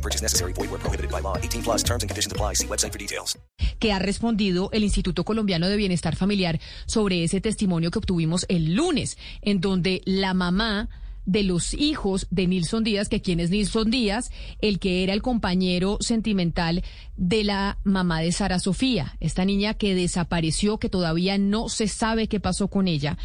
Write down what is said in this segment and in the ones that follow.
No purchase necessary. Void where prohibited by law. 18 plus terms and conditions apply. See website for details. que ha respondido el Instituto Colombiano de Bienestar Familiar sobre ese testimonio que obtuvimos el lunes, en donde la mamá de los hijos de Nilson Díaz, que quién es Nilson Díaz, el que era el compañero sentimental de la mamá de Sara Sofía, esta niña que desapareció, que todavía no se sabe qué pasó con ella.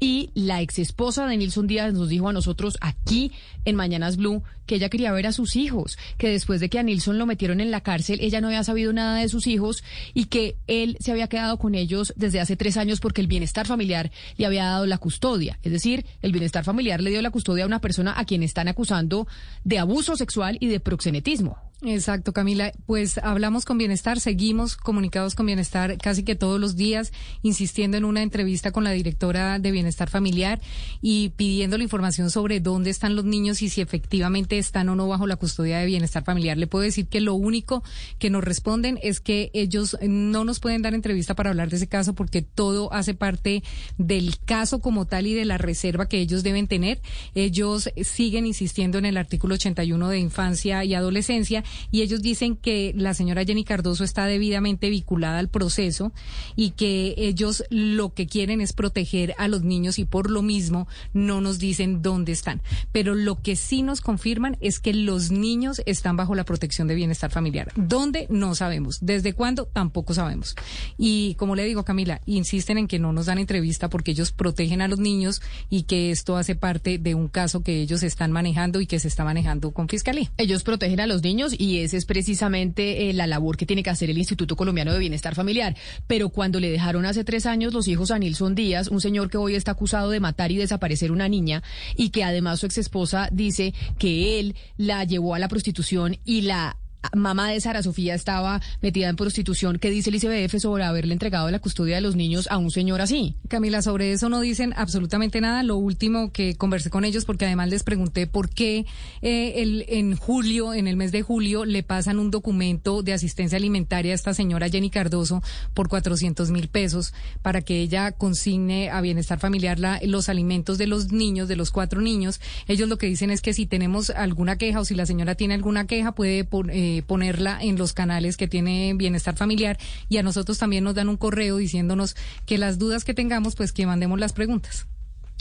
Y la ex esposa de Nilson Díaz nos dijo a nosotros aquí en Mañanas Blue que ella quería ver a sus hijos, que después de que a Nilson lo metieron en la cárcel, ella no había sabido nada de sus hijos y que él se había quedado con ellos desde hace tres años porque el bienestar familiar le había dado la custodia. Es decir, el bienestar familiar le dio la custodia a una persona a quien están acusando de abuso sexual y de proxenetismo. Exacto, Camila. Pues hablamos con Bienestar, seguimos comunicados con Bienestar casi que todos los días, insistiendo en una entrevista con la directora de Bienestar Familiar y pidiendo la información sobre dónde están los niños y si efectivamente están o no bajo la custodia de Bienestar Familiar. Le puedo decir que lo único que nos responden es que ellos no nos pueden dar entrevista para hablar de ese caso porque todo hace parte del caso como tal y de la reserva que ellos deben tener. Ellos siguen insistiendo en el artículo 81 de infancia y adolescencia y ellos dicen que la señora Jenny Cardoso está debidamente vinculada al proceso y que ellos lo que quieren es proteger a los niños y por lo mismo no nos dicen dónde están. Pero lo que sí nos confirman es que los niños están bajo la protección de bienestar familiar. ¿Dónde? No sabemos. ¿Desde cuándo? Tampoco sabemos. Y como le digo, Camila, insisten en que no nos dan entrevista porque ellos protegen a los niños y que esto hace parte de un caso que ellos están manejando y que se está manejando con fiscalía. Ellos protegen a los niños y esa es precisamente eh, la labor que tiene que hacer el Instituto Colombiano de Bienestar Familiar. Pero cuando le dejaron hace tres años los hijos a Nilson Díaz, un señor que hoy está acusado de matar y desaparecer una niña y que además su ex esposa dice que él la llevó a la prostitución y la mamá de Sara Sofía estaba metida en prostitución. ¿Qué dice el ICBF sobre haberle entregado la custodia de los niños a un señor así? Camila, sobre eso no dicen absolutamente nada. Lo último que conversé con ellos, porque además les pregunté por qué eh, en julio, en el mes de julio, le pasan un documento de asistencia alimentaria a esta señora Jenny Cardoso por 400 mil pesos para que ella consigne a bienestar familiar la, los alimentos de los niños, de los cuatro niños. Ellos lo que dicen es que si tenemos alguna queja o si la señora tiene alguna queja, puede por, eh, ponerla en los canales que tiene Bienestar Familiar y a nosotros también nos dan un correo diciéndonos que las dudas que tengamos, pues que mandemos las preguntas.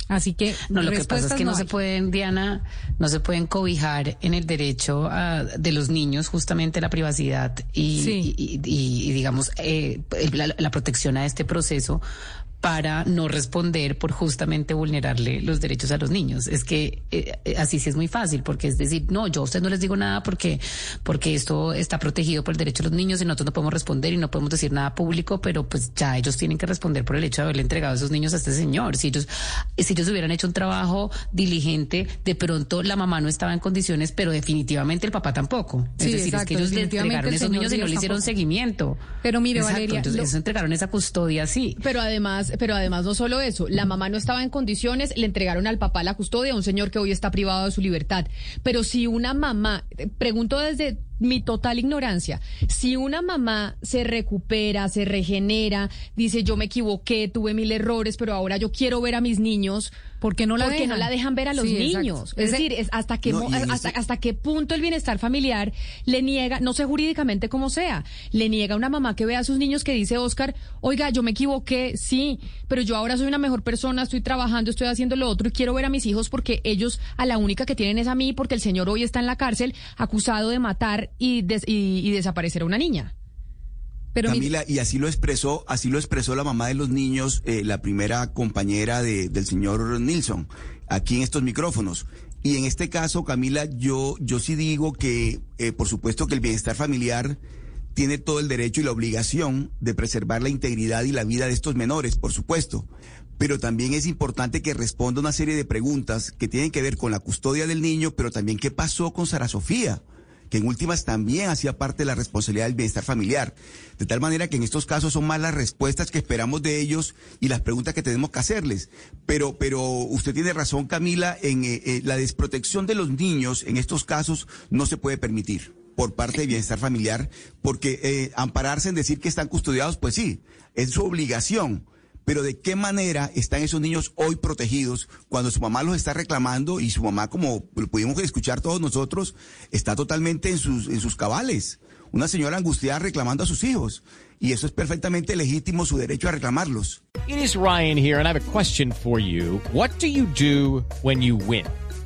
Así que no, lo que pasa es que no, se pueden, Diana, no se pueden cobijar en el derecho a, de los niños justamente la privacidad y, Sí. y, y- y, digamos eh, la, la protección a este proceso para no responder por justamente vulnerarle los derechos a los niños. Es que eh, eh, así sí es muy fácil, porque es decir, no, yo a usted no les digo nada porque, porque esto está protegido por el derecho de los niños y nosotros no podemos responder y no podemos decir nada público, pero pues ya ellos tienen que responder por el hecho de haberle entregado a esos niños a este señor. Si ellos, si ellos hubieran hecho un trabajo diligente, de pronto la mamá no estaba en condiciones, pero definitivamente el papá tampoco. Sí, es decir, es que ellos le entregaron a esos niños y no le hicieron tampoco. seguimiento. Pero mire, Exacto, Valeria, entonces lo- entregaron esa custodia así. Pero además, pero además no solo eso, la mamá no estaba en condiciones, le entregaron al papá la custodia un señor que hoy está privado de su libertad. Pero si una mamá, eh, pregunto desde mi total ignorancia, si una mamá se recupera, se regenera, dice yo me equivoqué, tuve mil errores, pero ahora yo quiero ver a mis niños, ¿Por qué no la ¿por qué dejan? no la dejan ver a los Sí, exacto. niños? Es decir, es hasta qué No, hasta, ese- hasta qué punto el bienestar familiar le niega, no sé jurídicamente cómo sea, le niega a una mamá que vea a sus niños que dice Oscar, oiga, yo me equivoqué, sí, pero yo ahora soy una mejor persona, estoy trabajando, estoy haciendo lo otro y quiero ver a mis hijos porque ellos a la única que tienen es a mí porque el señor hoy está en la cárcel acusado de matar y, des- y- desaparecer a una niña. Pero Camila, y así lo expresó, así lo expresó la mamá de los niños, eh, la primera compañera de- del señor Nilsson, aquí en estos micrófonos. Y en este caso, Camila, yo, yo sí digo que, eh, por supuesto, que el bienestar familiar tiene todo el derecho y la obligación de preservar la integridad y la vida de estos menores, por supuesto. Pero también es importante que responda una serie de preguntas que tienen que ver con la custodia del niño, pero también qué pasó con Sara Sofía. Que en últimas también hacía parte de la responsabilidad del bienestar familiar. De tal manera que en estos casos son más las respuestas que esperamos de ellos y las preguntas que tenemos que hacerles. Pero, pero usted tiene razón, Camila, en eh, eh, la desprotección de los niños en estos casos no se puede permitir por parte de bienestar familiar, porque eh, ampararse en decir que están custodiados, pues sí, es su obligación pero de qué manera están esos niños hoy protegidos cuando su mamá los está reclamando y su mamá, como lo pudimos escuchar todos nosotros, está totalmente en sus, en sus cabales. Una señora angustiada reclamando a sus hijos. Y eso es perfectamente legítimo su derecho a reclamarlos. It is Ryan here and I have a question for you. What do you do when you win?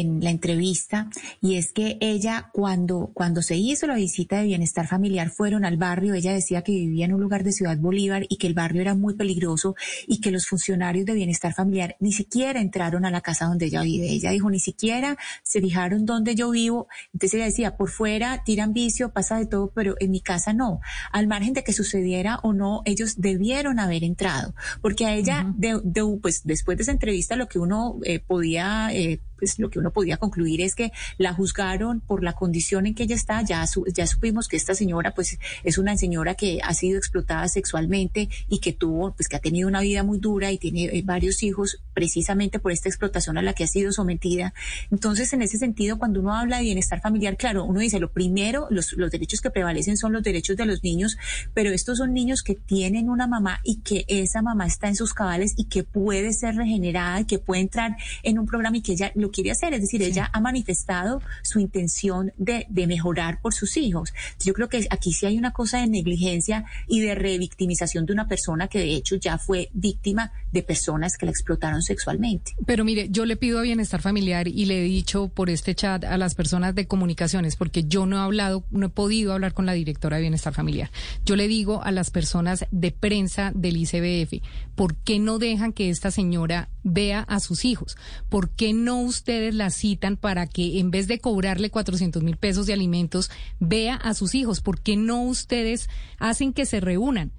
en la entrevista, y es que ella cuando, cuando se hizo la visita de bienestar familiar fueron al barrio, ella decía que vivía en un lugar de Ciudad Bolívar y que el barrio era muy peligroso y que los funcionarios de bienestar familiar ni siquiera entraron a la casa donde ella vive. Ella dijo, ni siquiera se fijaron dónde yo vivo. Entonces ella decía, por fuera tiran vicio, pasa de todo, pero en mi casa no. Al margen de que sucediera o no, ellos debieron haber entrado, porque a ella, de, de, pues después de esa entrevista, lo que uno eh, podía eh, pues lo que uno podía concluir es que la juzgaron por la condición en que ella está. Ya, su, ya supimos que esta señora, pues, es una señora que ha sido explotada sexualmente y que tuvo, pues, que ha tenido una vida muy dura y tiene eh, varios hijos precisamente por esta explotación a la que ha sido sometida. Entonces, en ese sentido, cuando uno habla de bienestar familiar, claro, uno dice, lo primero, los, los derechos que prevalecen son los derechos de los niños, pero estos son niños que tienen una mamá y que esa mamá está en sus cabales y que puede ser regenerada y que puede entrar en un programa y que ella lo quiere hacer. Es decir, ella ha manifestado su intención de, de, mejorar por sus hijos. Yo creo que aquí sí hay una cosa de negligencia y de revictimización de una persona que de hecho ya fue víctima de personas que la explotaron sexualmente. Pero mire, yo le pido a Bienestar Familiar y le he dicho por este chat a las personas de comunicaciones, porque yo no he hablado, no he podido hablar con la directora de Bienestar Familiar. Yo le digo a las personas de prensa del ICBF, ¿por qué no dejan que esta señora vea a sus hijos? ¿Por qué no ustedes la citan para que en vez de cobrarle 400 mil pesos de alimentos, vea a sus hijos? ¿Por qué no ustedes hacen que se reúnan?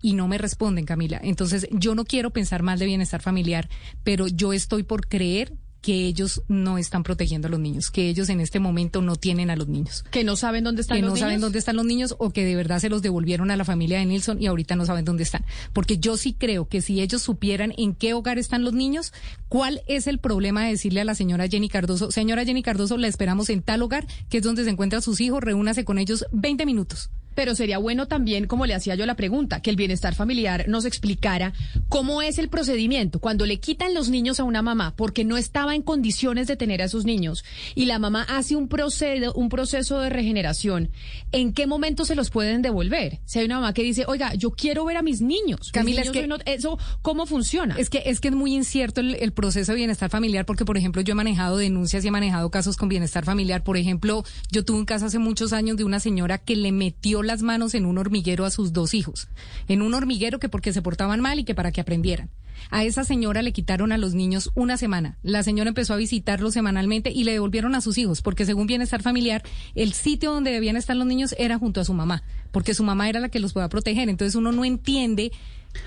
y no me responden, Camila. Entonces, yo no quiero pensar mal de bienestar familiar, pero yo estoy por creer que ellos no están protegiendo a los niños, que ellos en este momento no tienen a los niños. Que no saben dónde están que los no niños. saben dónde están los niños o que de verdad se los devolvieron a la familia de Nilsson y ahorita no saben dónde están. Porque yo sí creo que si ellos supieran en qué hogar están los niños, cuál es el problema de decirle a la señora Jenny Cardoso, señora Jenny Cardoso, la esperamos en tal hogar, que es donde se encuentran sus hijos, reúnase con ellos 20 minutos. Pero sería bueno también, como le hacía yo la pregunta, que el bienestar familiar nos explicara cómo es el procedimiento cuando le quitan los niños a una mamá porque no estaba en condiciones de tener a esos niños y la mamá hace un proceso, un proceso de regeneración. ¿En qué momento se los pueden devolver? Si hay una mamá que dice, oiga, yo quiero ver a mis niños. Camila, mis es niños que- no- eso, ¿cómo funciona? Es que es que es muy incierto el, el proceso de bienestar familiar porque, por ejemplo, yo he manejado denuncias y he manejado casos con bienestar familiar. Por ejemplo, yo tuve un caso hace muchos años de una señora que le metió las manos en un hormiguero a sus dos hijos. En un hormiguero que porque se portaban mal y que para que aprendieran. A esa señora le quitaron a los niños una semana. La señora empezó a visitarlos semanalmente y le devolvieron a sus hijos, porque según Bienestar Familiar, el sitio donde debían estar los niños era junto a su mamá, porque su mamá era la que los podía proteger. Entonces uno no entiende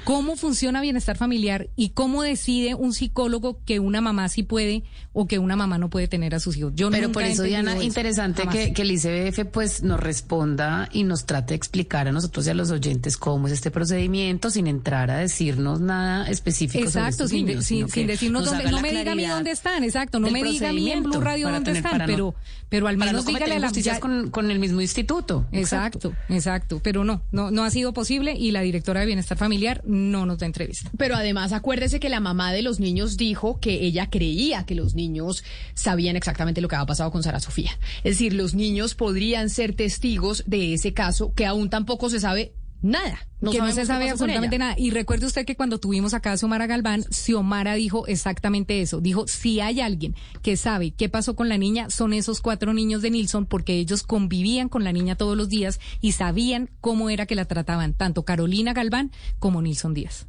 cómo funciona bienestar familiar y cómo decide un psicólogo que una mamá sí puede o que una mamá no puede tener a sus hijos. Yo Pero por eso, Diana, eso. interesante Jamás. que, que el ICBF pues nos responda y nos trate de explicar a nosotros y a los oyentes cómo es este procedimiento sin entrar a decirnos nada específico sobre Exacto, estos sin, niños, sin, sin decirnos nos dónde, no me diga a mí dónde están, exacto, no me diga a mí en Blue Radio dónde tener- están, no- pero, pero al menos no dígale a la injusticias ya- con, con el mismo instituto. Exacto, exacto, pero no, no, no ha sido posible y la directora de Bienestar Familiar no nos da entrevista. Pero además acuérdese que la mamá de los niños dijo que ella creía que los niños sabían exactamente lo que había pasado con Sara Sofía. Es decir, los niños podrían ser testigos de ese caso que aún tampoco se sabe nada. que no se sabe absolutamente nada. Y recuerde usted que cuando tuvimos acá a Xiomara Galván, Xiomara dijo exactamente eso. Dijo, si hay alguien que sabe qué pasó con la niña, son esos cuatro niños de Nilsson, porque ellos convivían con la niña todos los días y sabían cómo era que la trataban, tanto Carolina Galván como Nilsson Díaz.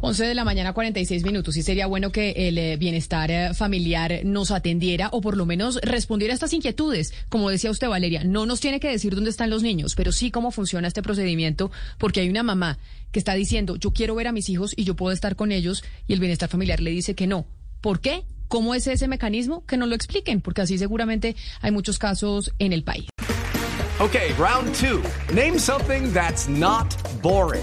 11 de la mañana, 46 minutos. Sí sería bueno que el eh, bienestar eh, familiar nos atendiera o por lo menos respondiera a estas inquietudes. Como decía usted, Valeria, no nos tiene que decir dónde están los niños, pero sí cómo funciona este procedimiento, porque hay una mamá que está diciendo, yo quiero ver a mis hijos y yo puedo estar con ellos, y el bienestar familiar le dice que no. ¿Por qué? ¿Cómo es ese mecanismo? Que nos lo expliquen, porque así seguramente hay muchos casos en el país. Ok, round two. Name something that's not boring.